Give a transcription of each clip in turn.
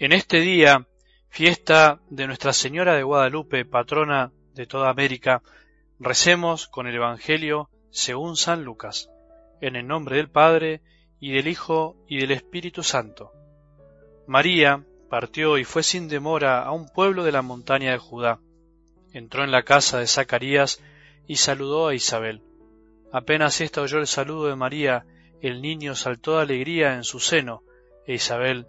En este día, fiesta de Nuestra Señora de Guadalupe, patrona de toda América, recemos con el Evangelio según San Lucas, en el nombre del Padre, y del Hijo, y del Espíritu Santo. María partió y fue sin demora a un pueblo de la montaña de Judá. Entró en la casa de Zacarías y saludó a Isabel. Apenas ésta oyó el saludo de María, el niño saltó de alegría en su seno, e Isabel,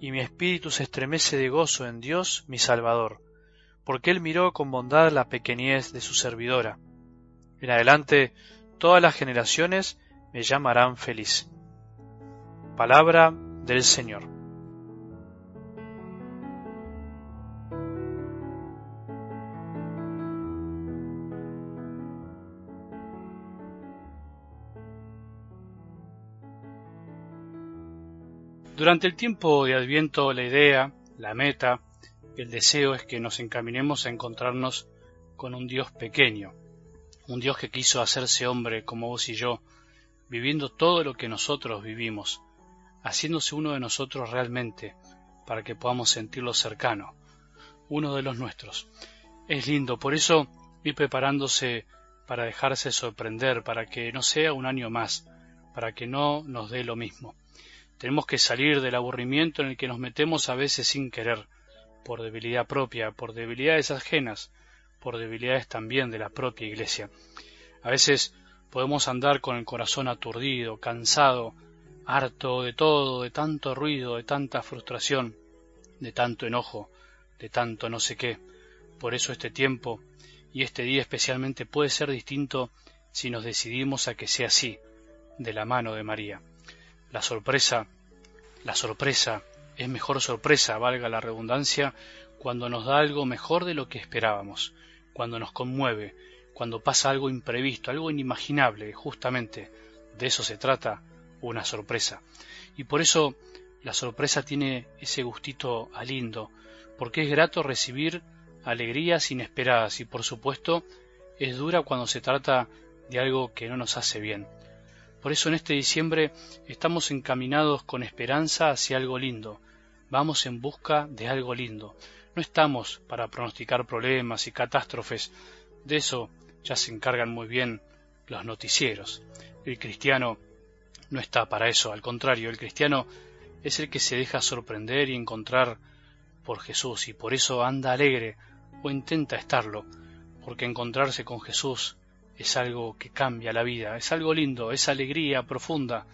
y mi espíritu se estremece de gozo en Dios mi Salvador, porque Él miró con bondad la pequeñez de su servidora. En adelante todas las generaciones me llamarán feliz. Palabra del Señor. Durante el tiempo de Adviento la idea, la meta, el deseo es que nos encaminemos a encontrarnos con un Dios pequeño, un Dios que quiso hacerse hombre como vos y yo, viviendo todo lo que nosotros vivimos, haciéndose uno de nosotros realmente, para que podamos sentirlo cercano, uno de los nuestros. Es lindo, por eso ir preparándose para dejarse sorprender, para que no sea un año más, para que no nos dé lo mismo. Tenemos que salir del aburrimiento en el que nos metemos a veces sin querer, por debilidad propia, por debilidades ajenas, por debilidades también de la propia Iglesia. A veces podemos andar con el corazón aturdido, cansado, harto de todo, de tanto ruido, de tanta frustración, de tanto enojo, de tanto no sé qué. Por eso este tiempo y este día especialmente puede ser distinto si nos decidimos a que sea así, de la mano de María. La sorpresa, la sorpresa es mejor sorpresa, valga la redundancia, cuando nos da algo mejor de lo que esperábamos, cuando nos conmueve, cuando pasa algo imprevisto, algo inimaginable, justamente de eso se trata una sorpresa. Y por eso la sorpresa tiene ese gustito a lindo, porque es grato recibir alegrías inesperadas y por supuesto es dura cuando se trata de algo que no nos hace bien. Por eso en este diciembre estamos encaminados con esperanza hacia algo lindo. Vamos en busca de algo lindo. No estamos para pronosticar problemas y catástrofes. De eso ya se encargan muy bien los noticieros. El cristiano no está para eso. Al contrario, el cristiano es el que se deja sorprender y encontrar por Jesús y por eso anda alegre o intenta estarlo, porque encontrarse con Jesús es algo que cambia la vida, es algo lindo, es alegría profunda,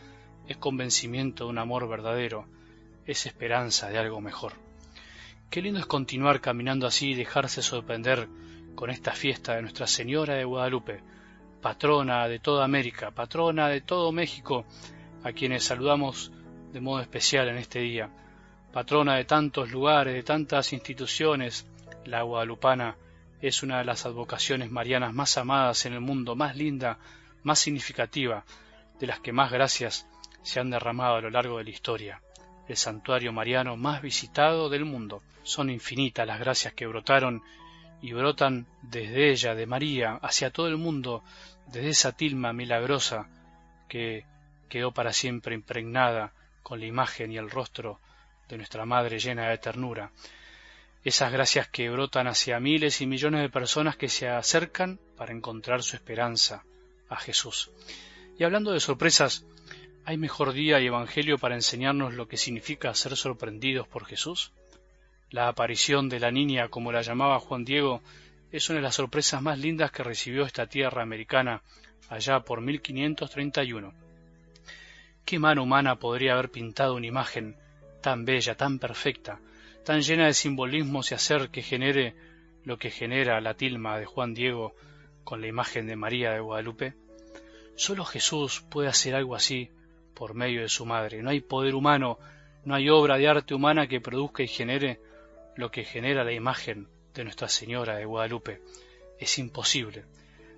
es convencimiento de un amor verdadero, es esperanza de algo mejor. Qué lindo es continuar caminando así y dejarse sorprender con esta fiesta de Nuestra Señora de Guadalupe, patrona de toda América, patrona de todo México, a quienes saludamos de modo especial en este día, patrona de tantos lugares, de tantas instituciones, la guadalupana es una de las advocaciones marianas más amadas en el mundo, más linda, más significativa, de las que más gracias se han derramado a lo largo de la historia. El santuario mariano más visitado del mundo. Son infinitas las gracias que brotaron y brotan desde ella, de María, hacia todo el mundo, desde esa tilma milagrosa que quedó para siempre impregnada con la imagen y el rostro de nuestra Madre llena de ternura esas gracias que brotan hacia miles y millones de personas que se acercan para encontrar su esperanza a Jesús. Y hablando de sorpresas, ¿hay mejor día y evangelio para enseñarnos lo que significa ser sorprendidos por Jesús? La aparición de la niña, como la llamaba Juan Diego, es una de las sorpresas más lindas que recibió esta tierra americana allá por 1531. ¿Qué mano humana podría haber pintado una imagen tan bella, tan perfecta, tan llena de simbolismos y hacer que genere lo que genera la tilma de Juan Diego con la imagen de María de Guadalupe? Solo Jesús puede hacer algo así por medio de su madre. No hay poder humano, no hay obra de arte humana que produzca y genere lo que genera la imagen de Nuestra Señora de Guadalupe. Es imposible.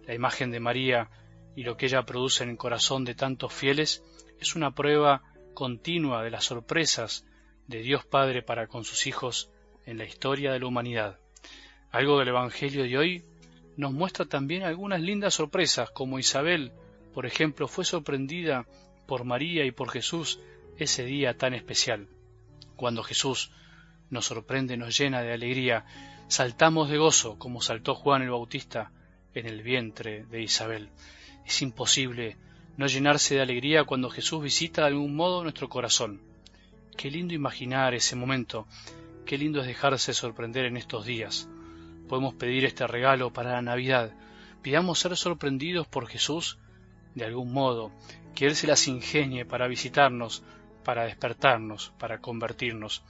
La imagen de María y lo que ella produce en el corazón de tantos fieles es una prueba continua de las sorpresas de Dios Padre para con sus hijos en la historia de la humanidad. Algo del Evangelio de hoy nos muestra también algunas lindas sorpresas, como Isabel, por ejemplo, fue sorprendida por María y por Jesús ese día tan especial. Cuando Jesús nos sorprende, nos llena de alegría, saltamos de gozo como saltó Juan el Bautista en el vientre de Isabel. Es imposible no llenarse de alegría cuando Jesús visita de algún modo nuestro corazón. Qué lindo imaginar ese momento, qué lindo es dejarse sorprender en estos días. Podemos pedir este regalo para la Navidad. Pidamos ser sorprendidos por Jesús de algún modo, que Él se las ingenie para visitarnos, para despertarnos, para convertirnos.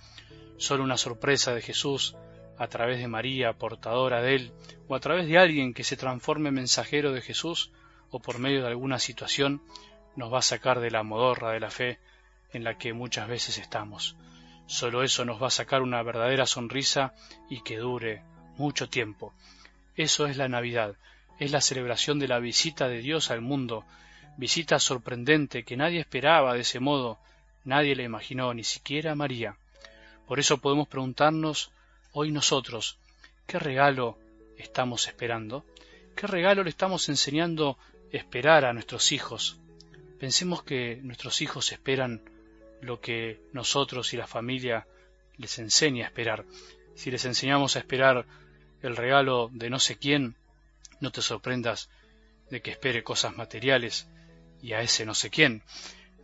Solo una sorpresa de Jesús a través de María, portadora de Él, o a través de alguien que se transforme en mensajero de Jesús, o por medio de alguna situación, nos va a sacar de la modorra de la fe en la que muchas veces estamos. Solo eso nos va a sacar una verdadera sonrisa y que dure mucho tiempo. Eso es la Navidad, es la celebración de la visita de Dios al mundo, visita sorprendente que nadie esperaba de ese modo, nadie le imaginó, ni siquiera María. Por eso podemos preguntarnos hoy nosotros, ¿qué regalo estamos esperando? ¿Qué regalo le estamos enseñando esperar a nuestros hijos? Pensemos que nuestros hijos esperan lo que nosotros y la familia les enseña a esperar. Si les enseñamos a esperar el regalo de no sé quién, no te sorprendas de que espere cosas materiales y a ese no sé quién.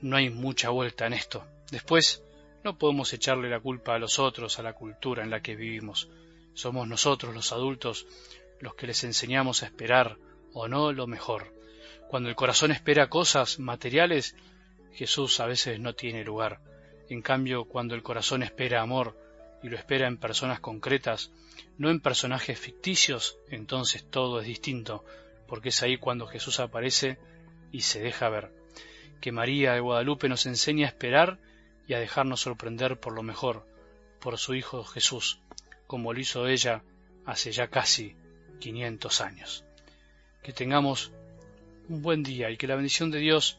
No hay mucha vuelta en esto. Después, no podemos echarle la culpa a los otros, a la cultura en la que vivimos. Somos nosotros, los adultos, los que les enseñamos a esperar o no lo mejor. Cuando el corazón espera cosas materiales, Jesús a veces no tiene lugar. En cambio, cuando el corazón espera amor y lo espera en personas concretas, no en personajes ficticios, entonces todo es distinto, porque es ahí cuando Jesús aparece y se deja ver. Que María de Guadalupe nos enseña a esperar y a dejarnos sorprender por lo mejor, por su Hijo Jesús, como lo hizo ella hace ya casi 500 años. Que tengamos un buen día y que la bendición de Dios,